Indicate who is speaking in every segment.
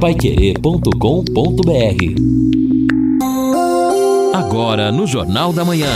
Speaker 1: Paiquerê.com.br Agora no Jornal da Manhã.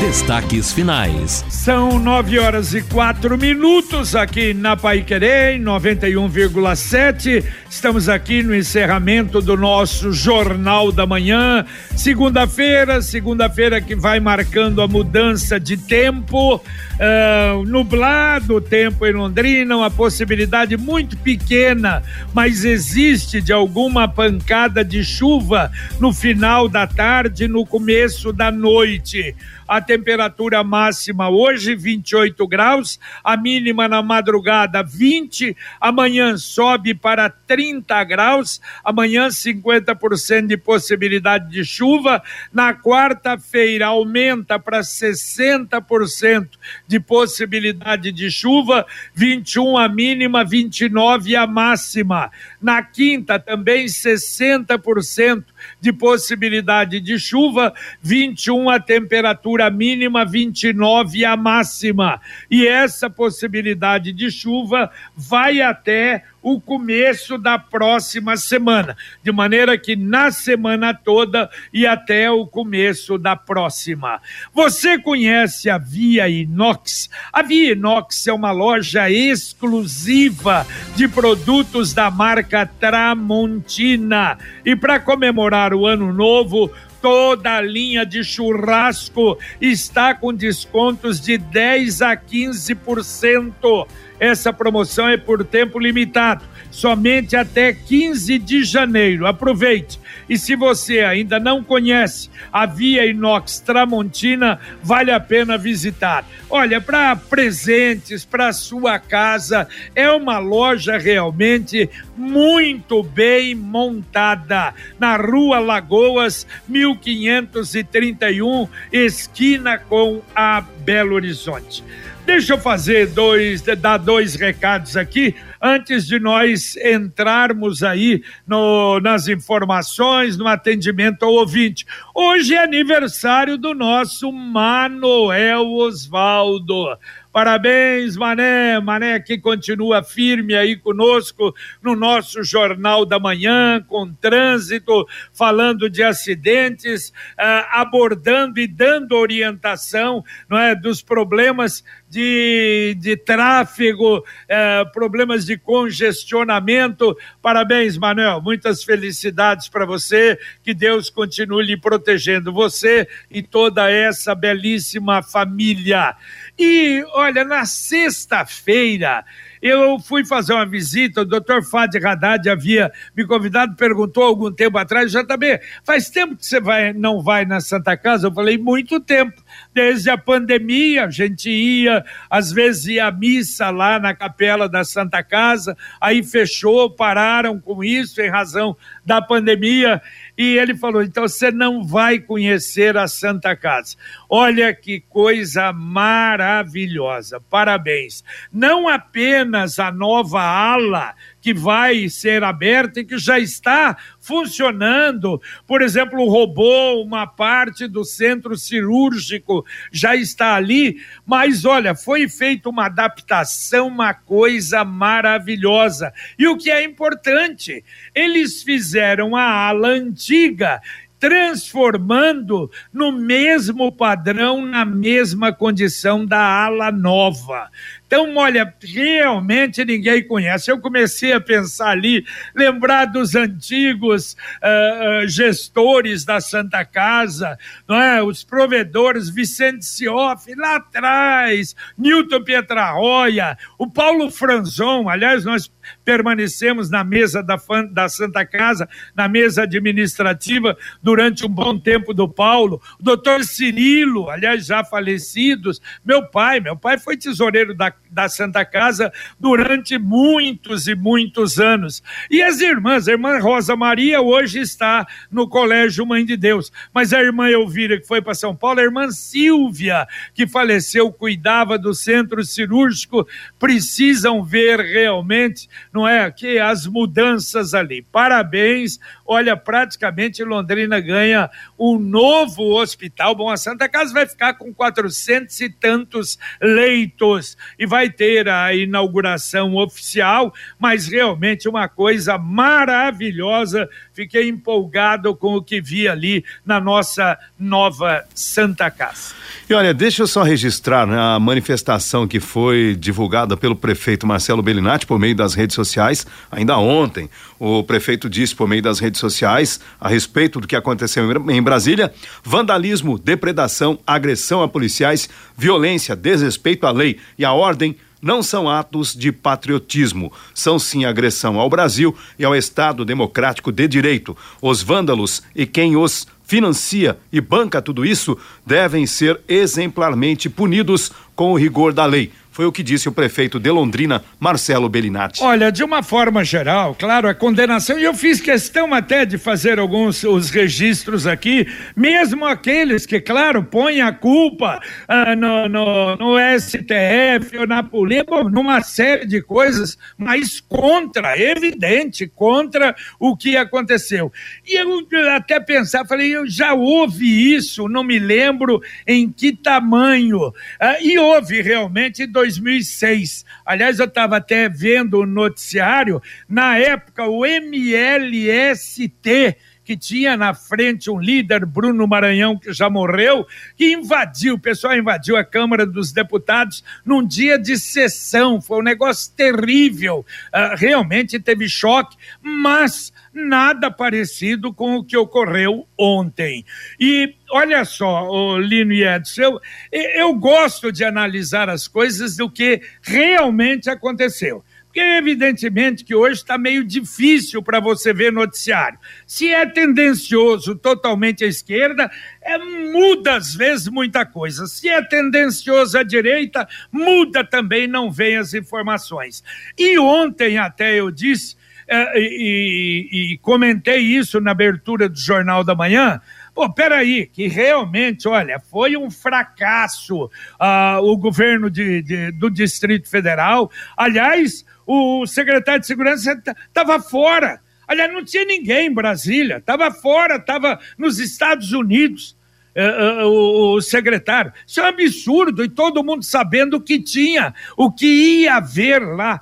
Speaker 1: Destaques finais.
Speaker 2: São nove horas e quatro minutos aqui na Pai Querer, 91,7. Estamos aqui no encerramento do nosso Jornal da Manhã. Segunda-feira, segunda-feira que vai marcando a mudança de tempo. Uh, nublado o tempo em Londrina, uma possibilidade muito pequena, mas existe de alguma pancada de chuva no final da tarde, no começo da noite. A temperatura máxima hoje 28 graus, a mínima na madrugada 20, amanhã sobe para 30 graus, amanhã 50% de possibilidade de chuva, na quarta-feira aumenta para 60% de possibilidade de chuva, 21 a mínima, 29 a máxima. Na quinta também 60% de possibilidade de chuva, 21 a temperatura mínima, 29 a máxima. E essa possibilidade de chuva vai até o começo da próxima semana, de maneira que na semana toda e até o começo da próxima. Você conhece a Via Inox? A Via Inox é uma loja exclusiva de produtos da marca Tramontina. E para comemorar o ano novo, toda a linha de churrasco está com descontos de 10 a 15%. Essa promoção é por tempo limitado, somente até 15 de janeiro. Aproveite. E se você ainda não conhece a Via Inox Tramontina, vale a pena visitar. Olha, para presentes, para sua casa, é uma loja realmente muito bem montada. Na Rua Lagoas, 1531, esquina com a Belo Horizonte. Deixa eu fazer dois, dar dois recados aqui antes de nós entrarmos aí no, nas informações, no atendimento ao ouvinte. Hoje é aniversário do nosso Manuel Osvaldo. Parabéns, Mané. Mané que continua firme aí conosco no nosso Jornal da Manhã, com trânsito, falando de acidentes, uh, abordando e dando orientação não é, dos problemas de, de tráfego, uh, problemas de congestionamento. Parabéns, Manuel. Muitas felicidades para você. Que Deus continue lhe protegendo, você e toda essa belíssima família. E olha, na sexta-feira eu fui fazer uma visita, o doutor Fadi Haddad havia me convidado, perguntou algum tempo atrás, também, faz tempo que você vai, não vai na Santa Casa? Eu falei, muito tempo. Desde a pandemia, a gente ia, às vezes ia à missa lá na capela da Santa Casa, aí fechou, pararam com isso em razão da pandemia. E ele falou: então você não vai conhecer a Santa Casa. Olha que coisa maravilhosa, parabéns. Não apenas a nova ala que vai ser aberta e que já está funcionando. Por exemplo, o robô, uma parte do centro cirúrgico já está ali, mas olha, foi feita uma adaptação, uma coisa maravilhosa. E o que é importante, eles fizeram a ala antiga transformando no mesmo padrão, na mesma condição da ala nova. Então, olha, realmente ninguém conhece. Eu comecei a pensar ali, lembrar dos antigos uh, gestores da Santa Casa, não é? os provedores, Vicente Sioff, lá atrás, Newton Pietrarroia, o Paulo Franzon, aliás, nós permanecemos na mesa da, da Santa Casa, na mesa administrativa, durante um bom tempo do Paulo, o doutor Cirilo, aliás, já falecidos, meu pai, meu pai foi tesoureiro da da Santa Casa durante muitos e muitos anos. E as irmãs, a irmã Rosa Maria hoje está no Colégio Mãe de Deus, mas a irmã Elvira, que foi para São Paulo, a irmã Silvia, que faleceu, cuidava do centro cirúrgico, precisam ver realmente, não é, que as mudanças ali. Parabéns, olha, praticamente Londrina ganha um novo hospital. Bom, a Santa Casa vai ficar com quatrocentos e tantos leitos e vai ter a inauguração oficial, mas realmente uma coisa maravilhosa. Fiquei empolgado com o que vi ali na nossa nova Santa Casa.
Speaker 3: E olha, deixa eu só registrar né, a manifestação que foi divulgada pelo prefeito Marcelo Bellinati por meio das redes sociais. Ainda ontem, o prefeito disse por meio das redes sociais a respeito do que aconteceu em Brasília: vandalismo, depredação, agressão a policiais, violência, desrespeito à lei e à ordem não são atos de patriotismo, são sim agressão ao Brasil e ao Estado democrático de direito. Os vândalos e quem os financia e banca tudo isso devem ser exemplarmente punidos com o rigor da lei. Foi o que disse o prefeito de Londrina, Marcelo Bellinati.
Speaker 2: Olha, de uma forma geral, claro, a condenação, e eu fiz questão até de fazer alguns os registros aqui, mesmo aqueles que, claro, põem a culpa ah, no, no, no, STF ou na polícia, numa série de coisas, mas contra, evidente, contra o que aconteceu. E eu até pensar, falei, eu já ouvi isso, não me lembro em que tamanho. Ah, e houve realmente 2006. Aliás, eu estava até vendo o noticiário, na época o MLST, que tinha na frente um líder, Bruno Maranhão, que já morreu, que invadiu, o pessoal invadiu a Câmara dos Deputados num dia de sessão. Foi um negócio terrível. Uh, realmente teve choque, mas nada parecido com o que ocorreu ontem. E olha só, Lino e Edson, eu, eu gosto de analisar as coisas do que realmente aconteceu. Porque, evidentemente, que hoje está meio difícil para você ver noticiário. Se é tendencioso totalmente à esquerda, é, muda às vezes muita coisa. Se é tendencioso à direita, muda também, não vem as informações. E ontem até eu disse é, e, e, comentei isso na abertura do Jornal da Manhã. Pô, peraí, que realmente, olha, foi um fracasso uh, o governo de, de, do Distrito Federal. Aliás, o secretário de Segurança estava fora. Aliás, não tinha ninguém em Brasília, estava fora, estava nos Estados Unidos. Uh, uh, o, o, secretário. Isso é um absurdo, e todo mundo sabendo o que tinha, o que ia haver lá.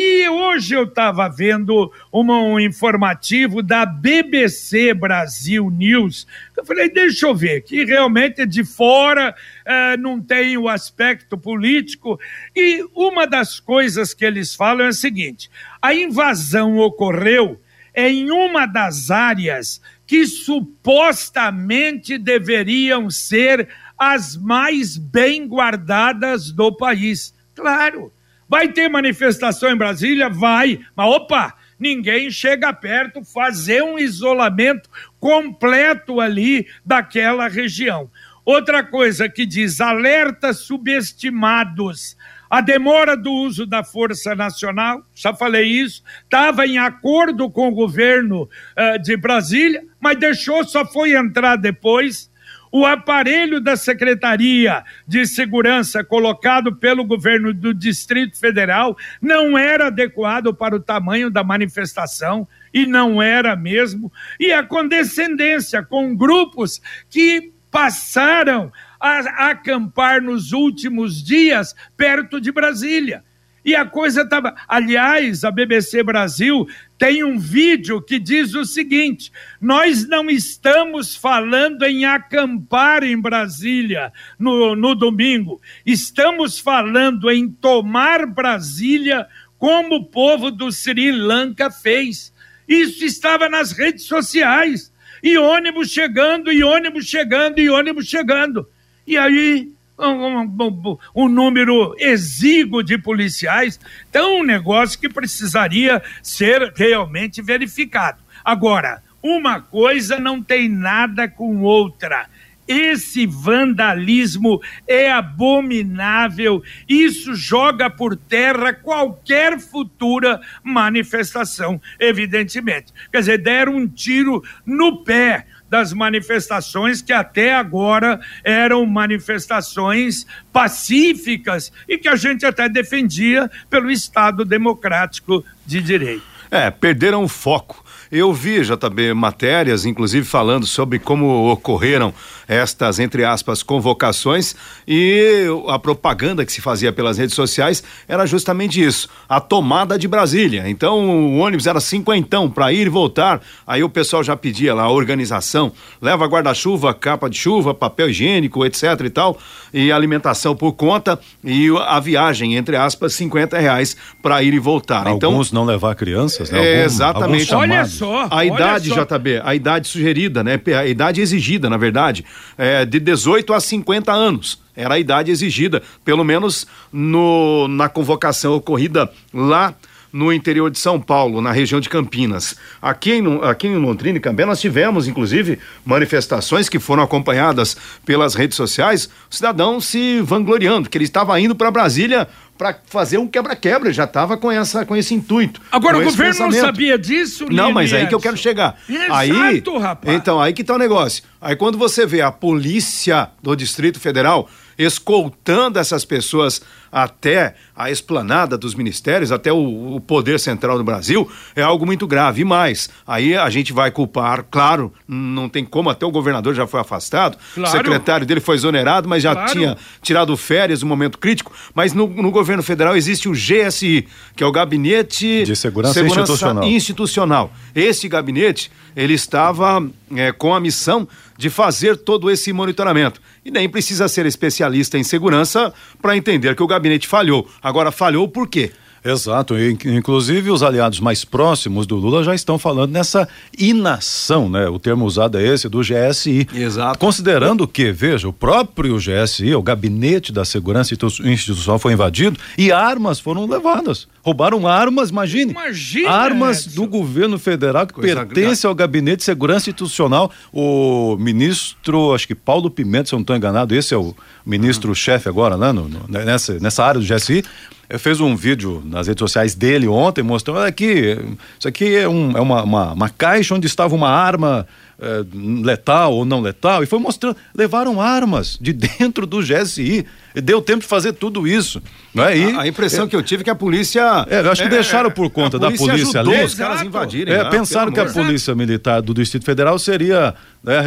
Speaker 2: E hoje eu estava vendo uma, um informativo da BBC Brasil News. Eu falei, deixa eu ver, que realmente de fora, é, não tem o aspecto político. E uma das coisas que eles falam é a seguinte: a invasão ocorreu em uma das áreas que supostamente deveriam ser as mais bem guardadas do país. Claro Vai ter manifestação em Brasília? Vai. Mas opa, ninguém chega perto, fazer um isolamento completo ali daquela região. Outra coisa que diz alertas subestimados. A demora do uso da Força Nacional, já falei isso, estava em acordo com o governo uh, de Brasília, mas deixou, só foi entrar depois o aparelho da Secretaria de Segurança colocado pelo governo do Distrito Federal não era adequado para o tamanho da manifestação e não era mesmo, e a condescendência com grupos que passaram a acampar nos últimos dias perto de Brasília. E a coisa estava. Aliás, a BBC Brasil tem um vídeo que diz o seguinte: nós não estamos falando em acampar em Brasília no, no domingo, estamos falando em tomar Brasília como o povo do Sri Lanka fez. Isso estava nas redes sociais. E ônibus chegando, e ônibus chegando, e ônibus chegando. E aí um, um, um, número exíguo de policiais. Então, um negócio que precisaria ser realmente verificado. Agora, uma coisa não tem nada com outra. Esse vandalismo é abominável. Isso joga por terra qualquer futura manifestação, evidentemente. Quer dizer, deram um tiro no pé das manifestações que até agora eram manifestações pacíficas e que a gente até defendia pelo Estado democrático de direito.
Speaker 3: É, perderam o foco. Eu vi, JB, matérias, inclusive falando sobre como ocorreram estas, entre aspas, convocações e a propaganda que se fazia pelas redes sociais era justamente isso, a tomada de Brasília. Então o ônibus era cinquentão para ir e voltar, aí o pessoal já pedia lá a organização, leva guarda-chuva, capa de chuva, papel higiênico, etc e tal, e alimentação por conta e a viagem, entre aspas, 50 reais para ir e voltar.
Speaker 4: Então, Alguns então, não levar crianças, né?
Speaker 3: É, exatamente.
Speaker 2: Olha só.
Speaker 3: A idade, só. JB, a idade sugerida, né? A idade exigida, na verdade, é de 18 a 50 anos. Era a idade exigida, pelo menos no, na convocação ocorrida lá no interior de São Paulo, na região de Campinas. Aqui em, aqui em Londrina e Cambé nós tivemos, inclusive, manifestações que foram acompanhadas pelas redes sociais, o cidadão se vangloriando, que ele estava indo para Brasília para fazer um quebra-quebra, já estava com essa com esse intuito.
Speaker 2: Agora o governo pensamento. não sabia disso,
Speaker 3: Não, mas aí que eu quero chegar.
Speaker 2: Exato,
Speaker 3: aí,
Speaker 2: rapaz.
Speaker 3: Então, aí que tá o negócio. Aí quando você vê a polícia do Distrito Federal escoltando essas pessoas até a esplanada dos ministérios, até o, o, poder central do Brasil, é algo muito grave. E mais, aí a gente vai culpar, claro, não tem como, até o governador já foi afastado, claro. o secretário dele foi exonerado, mas já claro. tinha tirado férias no momento crítico. Mas no, no, governo federal existe o GSI, que é o Gabinete
Speaker 4: de Segurança, Segurança Institucional.
Speaker 3: Institucional. Esse gabinete, ele estava é, com a missão de fazer todo esse monitoramento. E nem precisa ser especialista em segurança para entender que o gabinete falhou. Agora, falhou por quê?
Speaker 4: Exato, inclusive os aliados mais próximos do Lula já estão falando nessa inação, né? O termo usado é esse do GSI.
Speaker 3: Exato.
Speaker 4: Considerando que, veja, o próprio GSI, o gabinete da segurança institucional foi invadido e armas foram levadas. Roubaram armas, imagine.
Speaker 2: Imagina.
Speaker 4: Armas Edson. do governo federal que Coisa pertence ao gabinete de segurança institucional. O ministro, acho que Paulo Pimenta, se eu não estou enganado, esse é o ministro-chefe agora, né? No, no, nessa, nessa área do GSI fez um vídeo nas redes sociais dele ontem mostrando aqui, isso aqui é, um, é uma, uma, uma, caixa onde estava uma arma é, letal ou não letal e foi mostrando, levaram armas de dentro do GSI e deu tempo de fazer tudo isso, não é?
Speaker 3: E, a, a impressão é, que eu tive é que a polícia,
Speaker 4: é, eu acho que é, deixaram por conta da polícia ali,
Speaker 3: os caras invadirem,
Speaker 4: é, pensaram que a polícia militar do Distrito Federal seria né,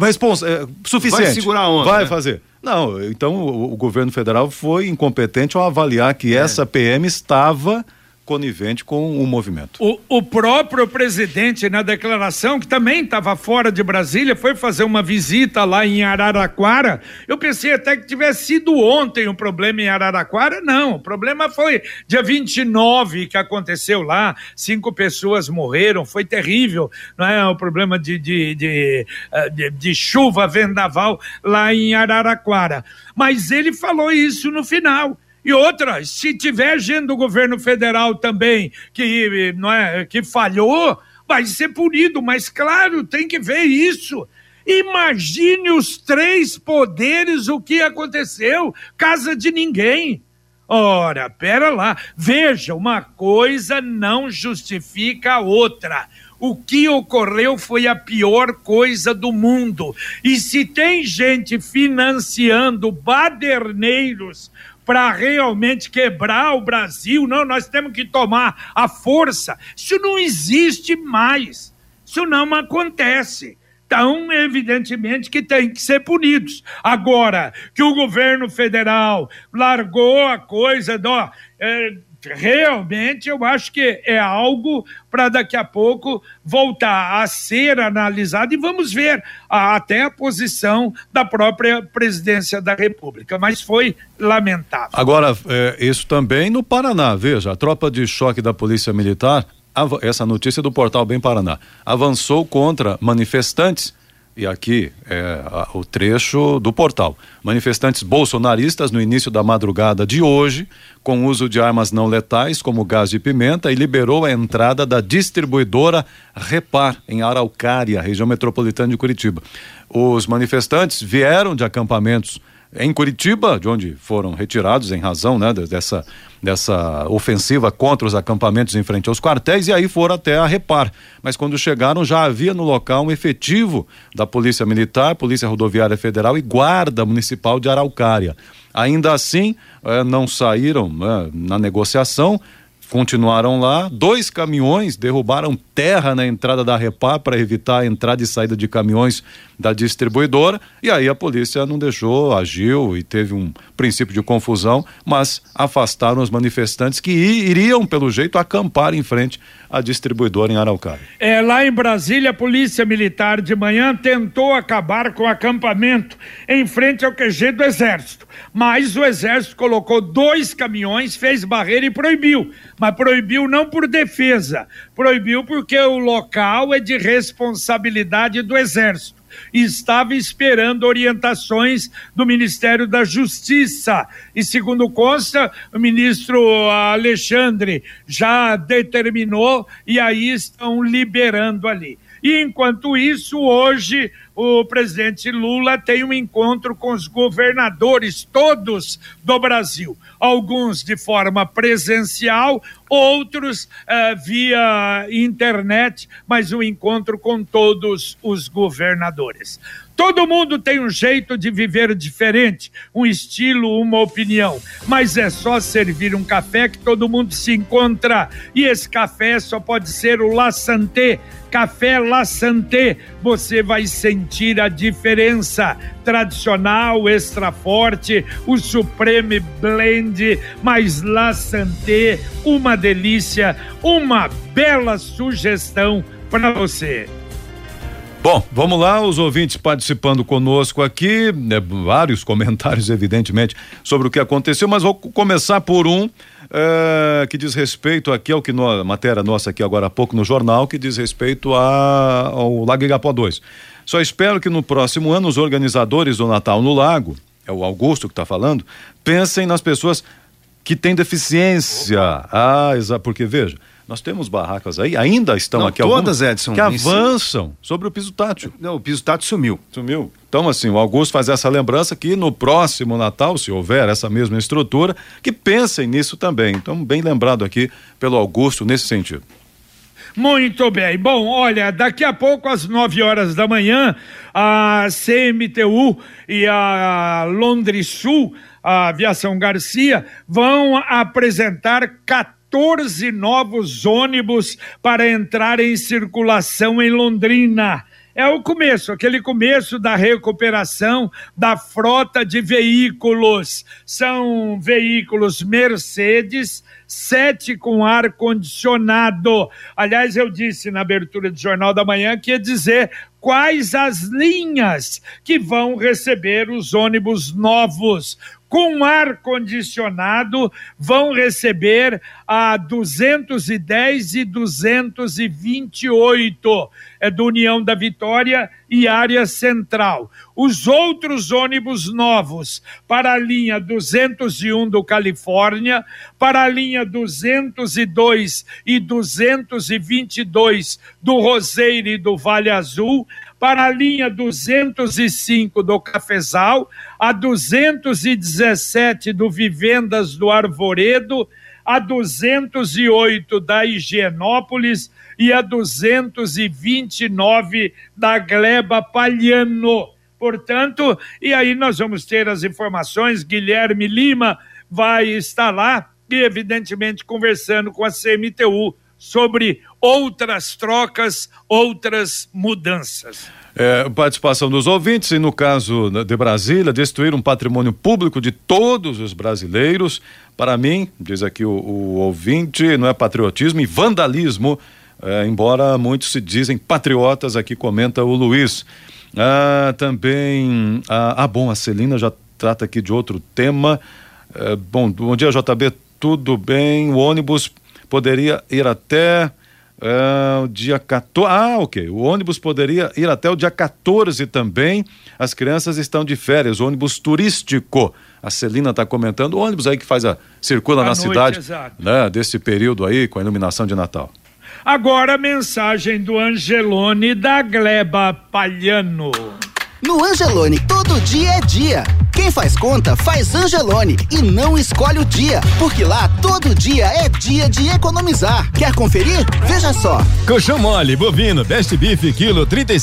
Speaker 4: responsa, suficiente,
Speaker 3: vai segurar a onda,
Speaker 4: vai
Speaker 3: né?
Speaker 4: fazer. Não, então o, o, governo federal foi incompetente ao avaliar que é. essa PM estava conivente com o movimento.
Speaker 2: O, o próprio presidente, na declaração, que também estava fora de Brasília, foi fazer uma visita lá em Araraquara. Eu pensei até que tivesse sido ontem o problema em Araraquara. Não, o problema foi dia 29 que aconteceu lá. Cinco pessoas morreram, foi terrível. Não é o problema de, de, de, eh, de, de chuva, vendaval lá em Araraquara. Mas ele falou isso no final e outra, se tiver gente do governo federal também que, não é, que falhou, vai ser punido, mas claro, tem que ver isso. Imagine os três poderes, o que aconteceu, casa de ninguém. Ora, pera lá, veja, uma coisa não justifica a outra. O que ocorreu foi a pior coisa do mundo. E se tem gente financiando baderneiros para realmente quebrar o Brasil. Não, nós temos que tomar a força. Isso não existe mais. Isso não acontece. Então, evidentemente que tem que ser punidos. Agora, que o governo federal largou a coisa do. É, realmente eu acho que é algo para daqui a pouco voltar a ser analisado e vamos ver a, até a posição da própria presidência da República. Mas foi lamentável.
Speaker 4: Agora, é, isso também no Paraná, veja, a tropa de choque da Polícia Militar, essa notícia do portal Bem Paraná, avançou contra manifestantes e aqui é o trecho do portal. Manifestantes bolsonaristas no início da madrugada de hoje, com uso de armas não letais, como gás de pimenta, e liberou a entrada da distribuidora Repar, em Araucária, região metropolitana de Curitiba. Os manifestantes vieram de acampamentos em Curitiba, de onde foram retirados em razão né, dessa, dessa ofensiva contra os acampamentos em frente aos quartéis, e aí foram até a Repar. Mas quando chegaram, já havia no local um efetivo da Polícia Militar, Polícia Rodoviária Federal e Guarda Municipal de Araucária. Ainda assim, eh, não saíram né, na negociação continuaram lá. Dois caminhões derrubaram terra na entrada da Repar para evitar a entrada e saída de caminhões da distribuidora. E aí a polícia não deixou, agiu e teve um princípio de confusão, mas afastaram os manifestantes que iriam, pelo jeito, acampar em frente à distribuidora em Araucária.
Speaker 2: É, lá em Brasília, a Polícia Militar de manhã tentou acabar com o acampamento em frente ao QG do Exército. Mas o Exército colocou dois caminhões, fez barreira e proibiu mas proibiu não por defesa, proibiu porque o local é de responsabilidade do Exército. Estava esperando orientações do Ministério da Justiça. E segundo consta, o ministro Alexandre já determinou e aí estão liberando ali. E enquanto isso, hoje o presidente Lula tem um encontro com os governadores todos do Brasil, alguns de forma presencial, outros uh, via internet, mas um encontro com todos os governadores. Todo mundo tem um jeito de viver diferente, um estilo, uma opinião, mas é só servir um café que todo mundo se encontra. E esse café só pode ser o La Santé. Café La Santé, você vai sentir a diferença. Tradicional, extra forte, o Supreme Blend, mais La Santé, uma delícia, uma bela sugestão para você.
Speaker 4: Bom, vamos lá, os ouvintes participando conosco aqui, né, vários comentários, evidentemente, sobre o que aconteceu, mas vou começar por um uh, que diz respeito aqui ao que matéria nossa aqui agora há pouco no jornal, que diz respeito a, ao Lago Igapó 2. Só espero que no próximo ano os organizadores do Natal no Lago, é o Augusto que está falando, pensem nas pessoas que têm deficiência. Ah, exato, porque veja, nós temos barracas aí, ainda estão
Speaker 3: Não,
Speaker 4: aqui
Speaker 3: todas,
Speaker 4: algumas,
Speaker 3: Edson,
Speaker 4: que avançam sobre o piso tátil.
Speaker 3: Não, o piso tátil sumiu.
Speaker 4: Sumiu. Então, assim, o Augusto faz essa lembrança que no próximo Natal, se houver essa mesma estrutura, que pensem nisso também. Então, bem lembrado aqui pelo Augusto nesse sentido.
Speaker 2: Muito bem. Bom, olha, daqui a pouco, às 9 horas da manhã, a CMTU e a Londres Sul, a Aviação Garcia, vão apresentar 14 14 novos ônibus para entrar em circulação em Londrina. É o começo, aquele começo da recuperação da frota de veículos. São veículos Mercedes, sete com ar condicionado. Aliás, eu disse na abertura do Jornal da Manhã que ia dizer quais as linhas que vão receber os ônibus novos com ar condicionado vão receber a 210 e 228 é do União da Vitória e área central. Os outros ônibus novos para a linha 201 do Califórnia, para a linha 202 e 222 do Roseiro e do Vale Azul, para a linha 205 do Cafezal, a 217 do Vivendas do Arvoredo, a 208 da Higienópolis e a 229 da Gleba Palhano. Portanto, e aí nós vamos ter as informações, Guilherme Lima vai estar lá e evidentemente conversando com a CMTU sobre outras trocas, outras mudanças.
Speaker 4: É, participação dos ouvintes, e no caso de Brasília, destruir um patrimônio público de todos os brasileiros. Para mim, diz aqui o, o ouvinte, não é patriotismo e vandalismo, é, embora muitos se dizem patriotas, aqui comenta o Luiz. Ah, também, ah, ah, bom, a Celina já trata aqui de outro tema. É, bom, bom dia, JB, tudo bem? O ônibus poderia ir até uh, o dia 14. Ah, ok. O ônibus poderia ir até o dia 14 também. As crianças estão de férias, ônibus turístico. A Celina está comentando, o ônibus aí que faz a circula à na noite, cidade, exato. né, desse período aí com a iluminação de Natal.
Speaker 2: Agora a mensagem do Angelone da Gleba Palhano.
Speaker 5: No Angelone, todo dia é dia. Quem faz conta faz Angelone e não escolhe o dia, porque lá todo dia é dia de economizar. Quer conferir? Veja só.
Speaker 6: Colchão mole, bovino, best beef, quilo trinta e.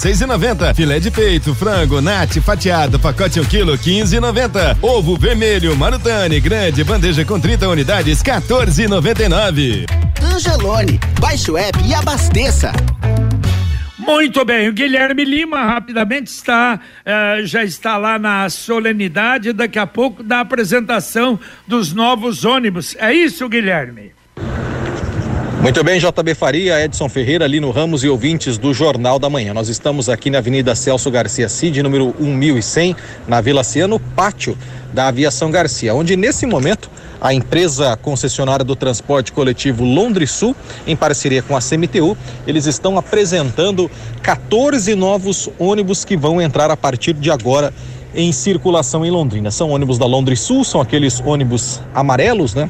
Speaker 6: Filé de peito, frango, nate, fatiado, pacote um quilo quinze e noventa. Ovo vermelho, marutane, grande, bandeja com 30 unidades, quatorze e.
Speaker 5: Angelone, baixe o app e abasteça.
Speaker 2: Muito bem, o Guilherme Lima rapidamente está, eh, já está lá na solenidade, daqui a pouco da apresentação dos novos ônibus. É isso, Guilherme?
Speaker 7: Muito bem, JB Faria, Edson Ferreira, Lino Ramos e ouvintes do Jornal da Manhã. Nós estamos aqui na Avenida Celso Garcia Cid, número 1100, na Vila Ciano, pátio da Aviação Garcia, onde nesse momento a empresa concessionária do transporte coletivo Londres Sul, em parceria com a CMTU, eles estão apresentando 14 novos ônibus que vão entrar a partir de agora em circulação em Londrina. São ônibus da Londres Sul, são aqueles ônibus amarelos, né?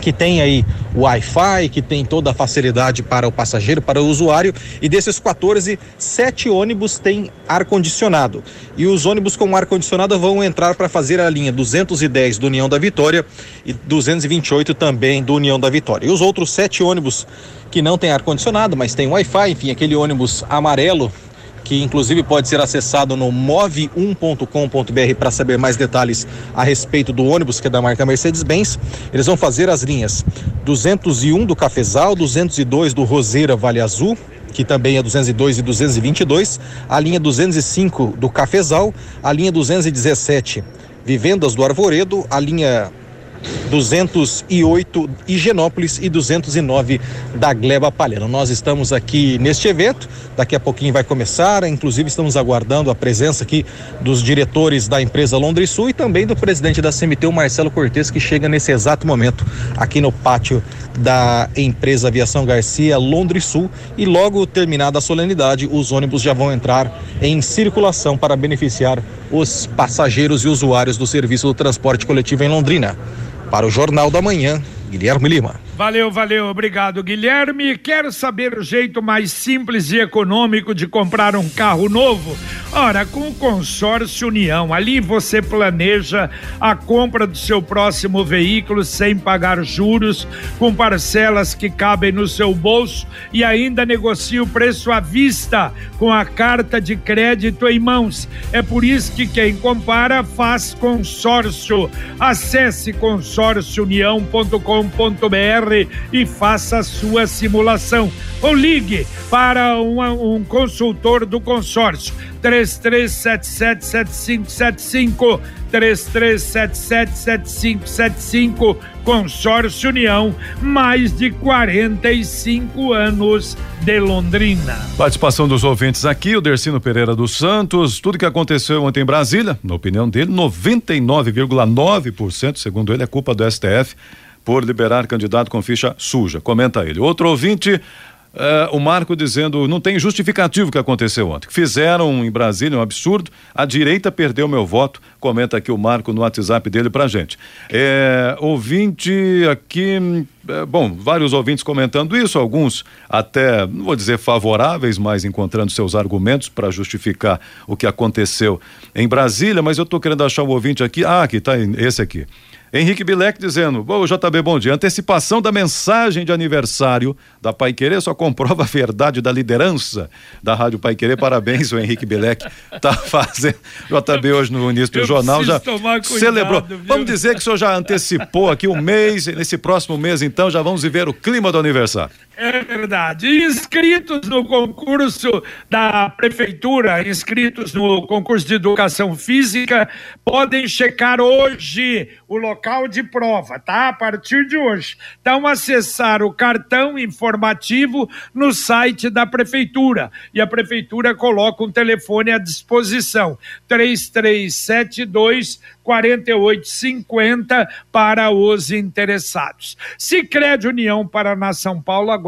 Speaker 7: Que tem aí Wi-Fi, que tem toda a facilidade para o passageiro, para o usuário, e desses 14, sete ônibus têm ar-condicionado. E os ônibus com ar-condicionado vão entrar para fazer a linha 210 do União da Vitória e 228 também do União da Vitória. E os outros sete ônibus que não têm ar-condicionado, mas tem Wi-Fi, enfim, aquele ônibus amarelo que inclusive pode ser acessado no move1.com.br para saber mais detalhes a respeito do ônibus que é da marca Mercedes-Benz. Eles vão fazer as linhas 201 do Cafezal, 202 do Roseira Vale Azul, que também é 202 e 222, a linha 205 do Cafezal, a linha 217 Vivendas do Arvoredo, a linha 208 Higienópolis e 209 da Gleba Palhano. Nós estamos aqui neste evento, daqui a pouquinho vai começar, inclusive estamos aguardando a presença aqui dos diretores da empresa Londres Sul e também do presidente da CMT, o Marcelo Cortes, que chega nesse exato momento aqui no pátio da empresa Aviação Garcia Londres Sul e logo terminada a solenidade, os ônibus já vão entrar em circulação para beneficiar os passageiros e usuários do serviço do transporte coletivo em Londrina. Para o Jornal da Manhã, Guilherme Lima.
Speaker 2: Valeu, valeu, obrigado, Guilherme. Quer saber o jeito mais simples e econômico de comprar um carro novo? Ora, com o consórcio União, ali você planeja a compra do seu próximo veículo sem pagar juros, com parcelas que cabem no seu bolso e ainda negocia o preço à vista com a carta de crédito em mãos. É por isso que quem compara faz consórcio. Acesse consórciounião.com.br e faça sua simulação. Ou ligue para um, um consultor do consórcio. 33777575 33777575 Consórcio União, mais de 45 anos de Londrina.
Speaker 4: Participação dos ouvintes aqui, o Dercino Pereira dos Santos, tudo que aconteceu ontem em Brasília, na opinião dele, 99,9%, segundo ele, é culpa do STF por liberar candidato com ficha suja. Comenta ele. Outro ouvinte. Uh, o Marco dizendo não tem justificativo o que aconteceu ontem. Fizeram em Brasília um absurdo. A direita perdeu meu voto. Comenta aqui o Marco no WhatsApp dele pra gente. É, ouvinte aqui, é, bom, vários ouvintes comentando isso, alguns até, não vou dizer favoráveis, mas encontrando seus argumentos para justificar o que aconteceu em Brasília. Mas eu estou querendo achar o ouvinte aqui. Ah, aqui tá esse aqui. Henrique Bilek dizendo: Ô JB, bom dia. Antecipação da mensagem de aniversário da Pai Querer só comprova a verdade da liderança da Rádio Pai Querer. Parabéns, o Henrique Bilek tá fazendo. JB hoje no início do jornal já cuidado, celebrou. Viu? Vamos dizer que o senhor já antecipou aqui um mês, nesse próximo mês, então, já vamos viver o clima do aniversário.
Speaker 2: É verdade. Inscritos no concurso da Prefeitura, inscritos no concurso de Educação Física, podem checar hoje o local de prova, tá? A partir de hoje. Então, acessar o cartão informativo no site da Prefeitura. E a Prefeitura coloca um telefone à disposição: 3372 4850 para os interessados. Sicredi União Paraná São Paulo, agora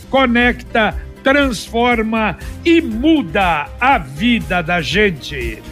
Speaker 2: Conecta, transforma e muda a vida da gente.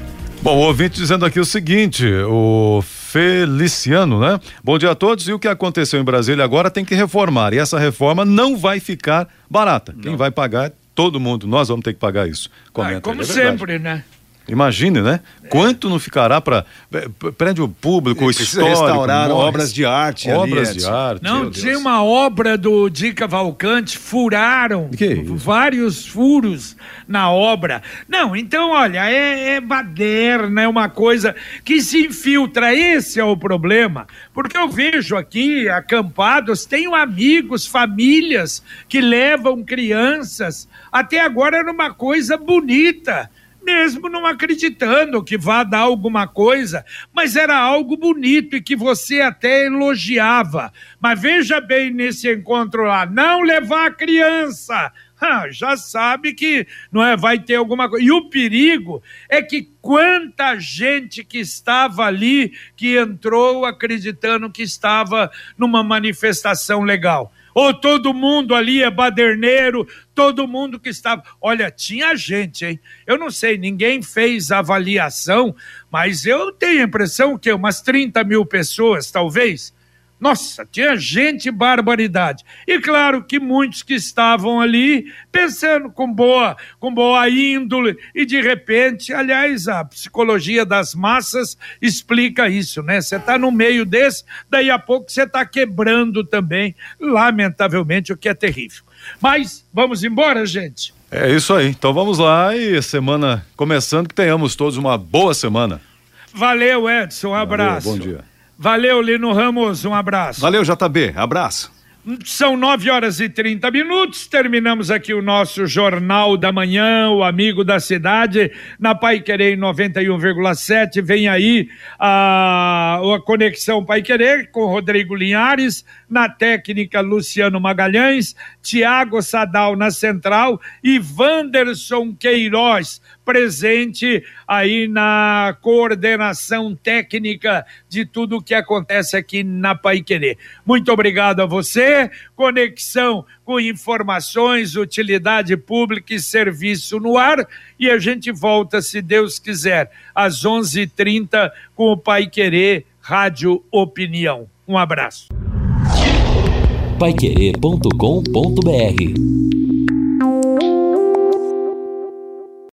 Speaker 4: Bom, o ouvinte dizendo aqui o seguinte, o Feliciano, né? Bom dia a todos. E o que aconteceu em Brasília agora tem que reformar. E essa reforma não vai ficar barata. Não. Quem vai pagar é todo mundo. Nós vamos ter que pagar isso.
Speaker 2: Comenta, ah, como é sempre, né?
Speaker 4: Imagine, né? Quanto não ficará para é, prédio público, histórico,
Speaker 3: restaurar obras de arte,
Speaker 4: obras ali, de arte.
Speaker 2: Não tinha uma obra do Di Cavalcante, furaram
Speaker 4: que
Speaker 2: vários furos na obra. Não, então olha, é, é baderna, é uma coisa que se infiltra. Esse é o problema, porque eu vejo aqui acampados, tenho amigos, famílias que levam crianças. Até agora era uma coisa bonita mesmo não acreditando que vá dar alguma coisa, mas era algo bonito e que você até elogiava. Mas veja bem nesse encontro lá, não levar a criança. Ah, já sabe que não é, vai ter alguma coisa. E o perigo é que quanta gente que estava ali que entrou acreditando que estava numa manifestação legal ou todo mundo ali é baderneiro, todo mundo que estava. Olha, tinha gente, hein? Eu não sei, ninguém fez avaliação, mas eu tenho a impressão que umas 30 mil pessoas, talvez, nossa, tinha gente barbaridade. E claro que muitos que estavam ali pensando com boa, com boa índole e de repente, aliás, a psicologia das massas explica isso, né? Você está no meio desse, daí a pouco você está quebrando também, lamentavelmente, o que é terrível. Mas vamos embora, gente.
Speaker 4: É isso aí. Então vamos lá e semana começando que tenhamos todos uma boa semana.
Speaker 2: Valeu, Edson. Um abraço.
Speaker 4: Valeu, bom dia.
Speaker 2: Valeu, Lino Ramos, um abraço.
Speaker 3: Valeu, JB, abraço.
Speaker 2: São nove horas e 30 minutos. Terminamos aqui o nosso Jornal da Manhã, o Amigo da Cidade, na Pai Querer 91,7. Vem aí a, a Conexão Pai Querer com Rodrigo Linhares, na técnica Luciano Magalhães, Tiago Sadal na central e Wanderson Queiroz presente aí na coordenação técnica de tudo o que acontece aqui na Pai Querer. Muito obrigado a você. Conexão com informações, utilidade pública e serviço no ar. E a gente volta, se Deus quiser, às 11:30 com o Pai Querer Rádio Opinião. Um abraço.
Speaker 1: Paiquerê.com.br